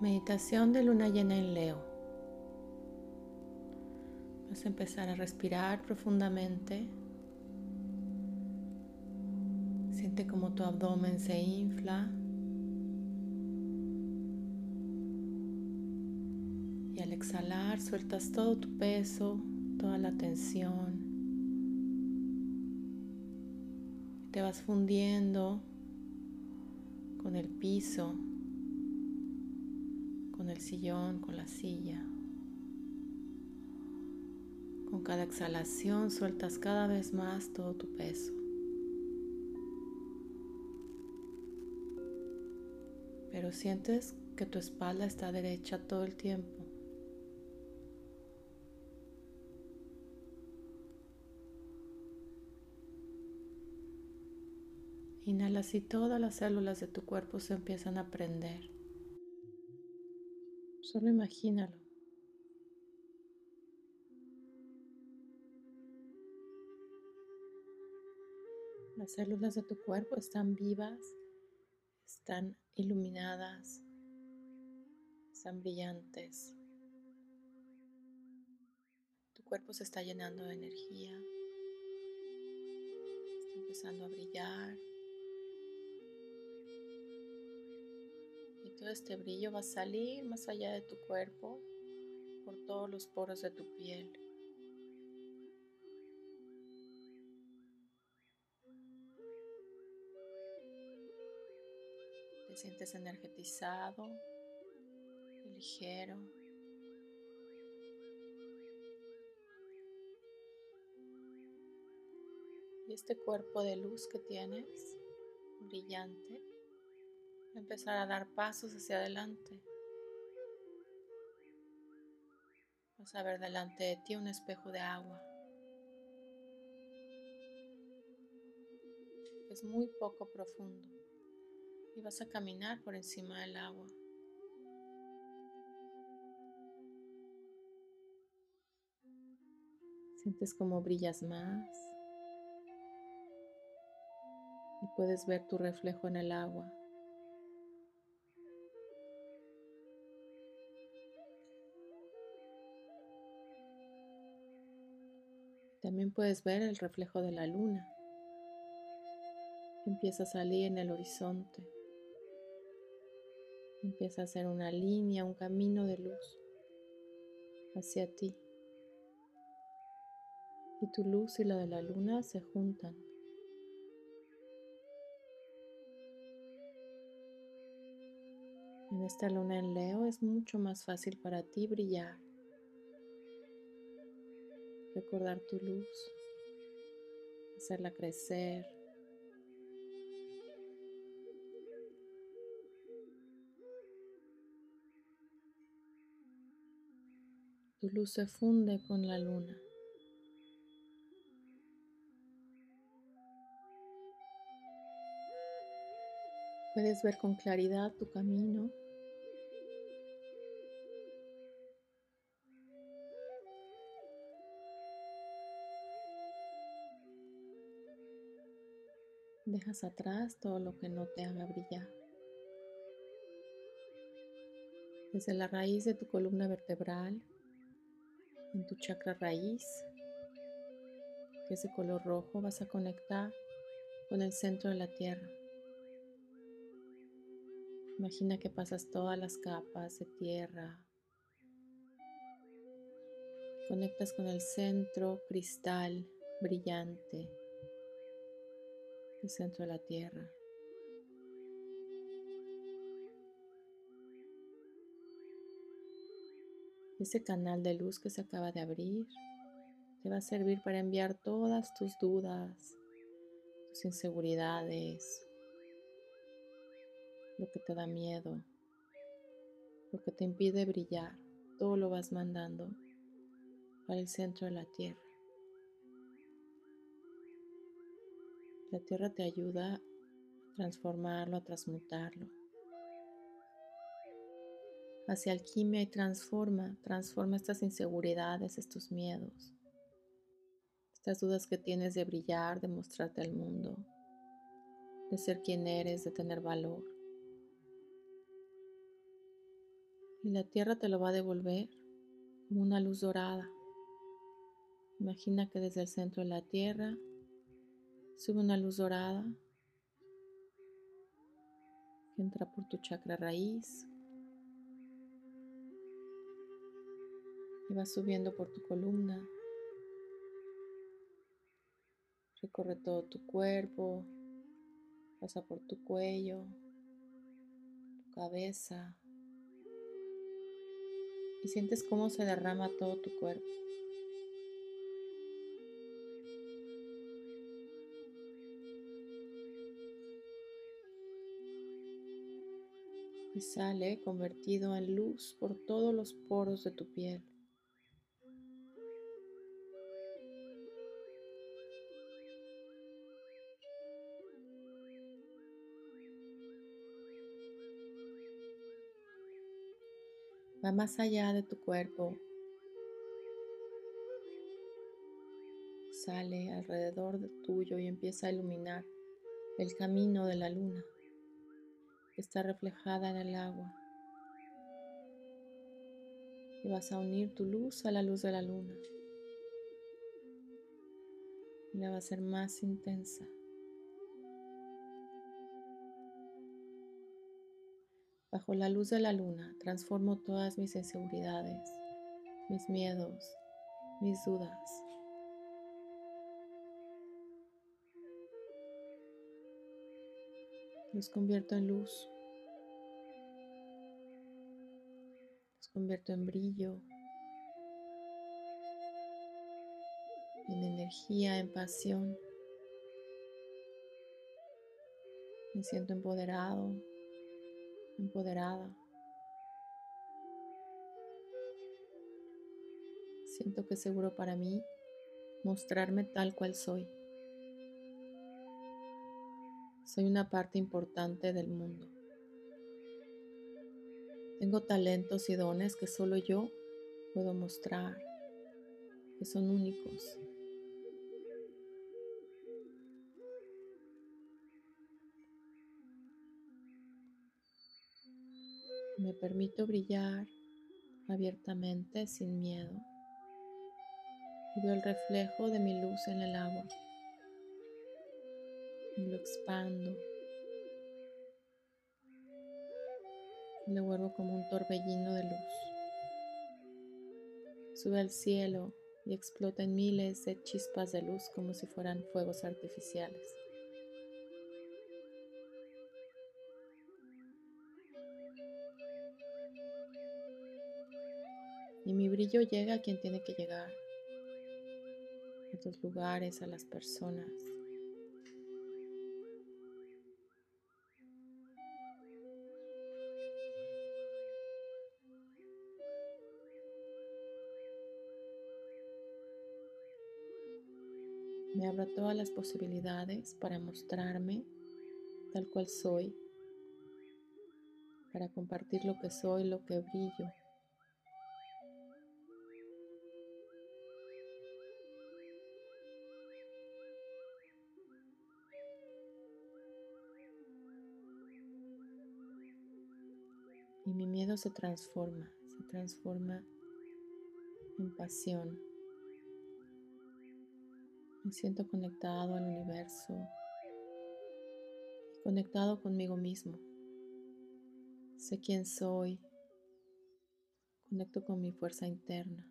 Meditación de luna llena en Leo. Vas a empezar a respirar profundamente. Siente como tu abdomen se infla. Y al exhalar sueltas todo tu peso, toda la tensión. Te vas fundiendo con el piso con el sillón, con la silla. Con cada exhalación sueltas cada vez más todo tu peso. Pero sientes que tu espalda está derecha todo el tiempo. Inhalas y todas las células de tu cuerpo se empiezan a prender. Solo imagínalo. Las células de tu cuerpo están vivas, están iluminadas, están brillantes. Tu cuerpo se está llenando de energía, está empezando a brillar. Todo este brillo va a salir más allá de tu cuerpo, por todos los poros de tu piel. Te sientes energetizado ligero. Y este cuerpo de luz que tienes, brillante, empezar a dar pasos hacia adelante. Vas a ver delante de ti un espejo de agua. Es muy poco profundo y vas a caminar por encima del agua. Sientes como brillas más y puedes ver tu reflejo en el agua. También puedes ver el reflejo de la luna. Empieza a salir en el horizonte. Empieza a hacer una línea, un camino de luz hacia ti. Y tu luz y la de la luna se juntan. En esta luna en Leo es mucho más fácil para ti brillar recordar tu luz, hacerla crecer. Tu luz se funde con la luna. Puedes ver con claridad tu camino Dejas atrás todo lo que no te haga brillar. Desde la raíz de tu columna vertebral, en tu chakra raíz, que es de color rojo, vas a conectar con el centro de la tierra. Imagina que pasas todas las capas de tierra. Conectas con el centro cristal brillante el centro de la tierra. Ese canal de luz que se acaba de abrir te va a servir para enviar todas tus dudas, tus inseguridades, lo que te da miedo, lo que te impide brillar. Todo lo vas mandando para el centro de la tierra. La tierra te ayuda a transformarlo, a transmutarlo. Hacia alquimia y transforma, transforma estas inseguridades, estos miedos, estas dudas que tienes de brillar, de mostrarte al mundo, de ser quien eres, de tener valor. Y la tierra te lo va a devolver como una luz dorada. Imagina que desde el centro de la tierra sube una luz dorada que entra por tu chakra raíz y va subiendo por tu columna. Recorre todo tu cuerpo, pasa por tu cuello, tu cabeza y sientes cómo se derrama todo tu cuerpo. Y sale convertido en luz por todos los poros de tu piel. Va más allá de tu cuerpo. Sale alrededor de tuyo y empieza a iluminar el camino de la luna está reflejada en el agua. Y vas a unir tu luz a la luz de la luna. Y la va a ser más intensa. Bajo la luz de la luna transformo todas mis inseguridades, mis miedos, mis dudas. Los convierto en luz. Los convierto en brillo, en energía, en pasión. Me siento empoderado, empoderada. Siento que es seguro para mí mostrarme tal cual soy. Soy una parte importante del mundo. Tengo talentos y dones que solo yo puedo mostrar, que son únicos. Me permito brillar abiertamente, sin miedo. Y veo el reflejo de mi luz en el agua lo expando. Lo vuelvo como un torbellino de luz. Sube al cielo y explota en miles de chispas de luz como si fueran fuegos artificiales. Y mi brillo llega a quien tiene que llegar, a los lugares, a las personas. Me abro todas las posibilidades para mostrarme tal cual soy, para compartir lo que soy, lo que brillo. Y mi miedo se transforma, se transforma en pasión, me siento conectado al universo conectado conmigo mismo. Sé quién soy. Conecto con mi fuerza interna.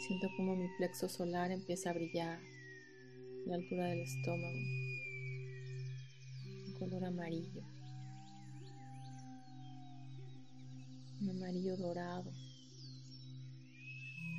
Siento como mi plexo solar empieza a brillar a la altura del estómago, un color amarillo. Amarillo dorado.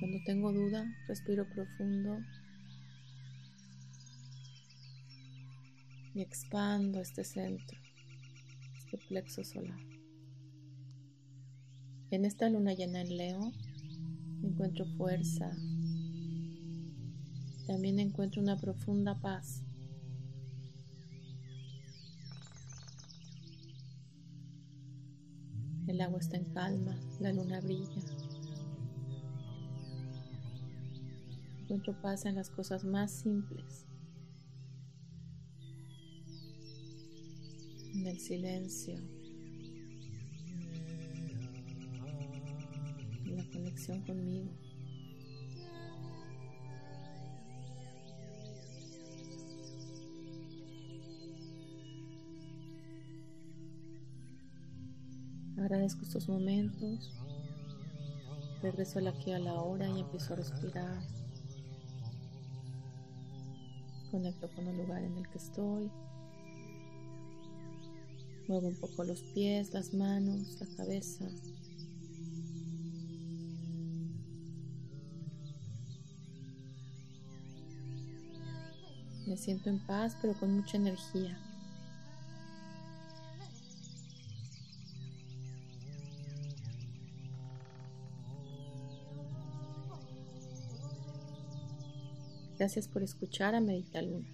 Cuando tengo duda, respiro profundo y expando este centro, este plexo solar. En esta luna llena en Leo encuentro fuerza, también encuentro una profunda paz. El agua está en calma, la luna brilla. Encuentro paz en las cosas más simples. En el silencio. En la conexión conmigo. Estos momentos. Regreso al aquí a la hora y empiezo a respirar. Conecto con el lugar en el que estoy. Muevo un poco los pies, las manos, la cabeza. Me siento en paz, pero con mucha energía. Gracias por escuchar a Medita Luna.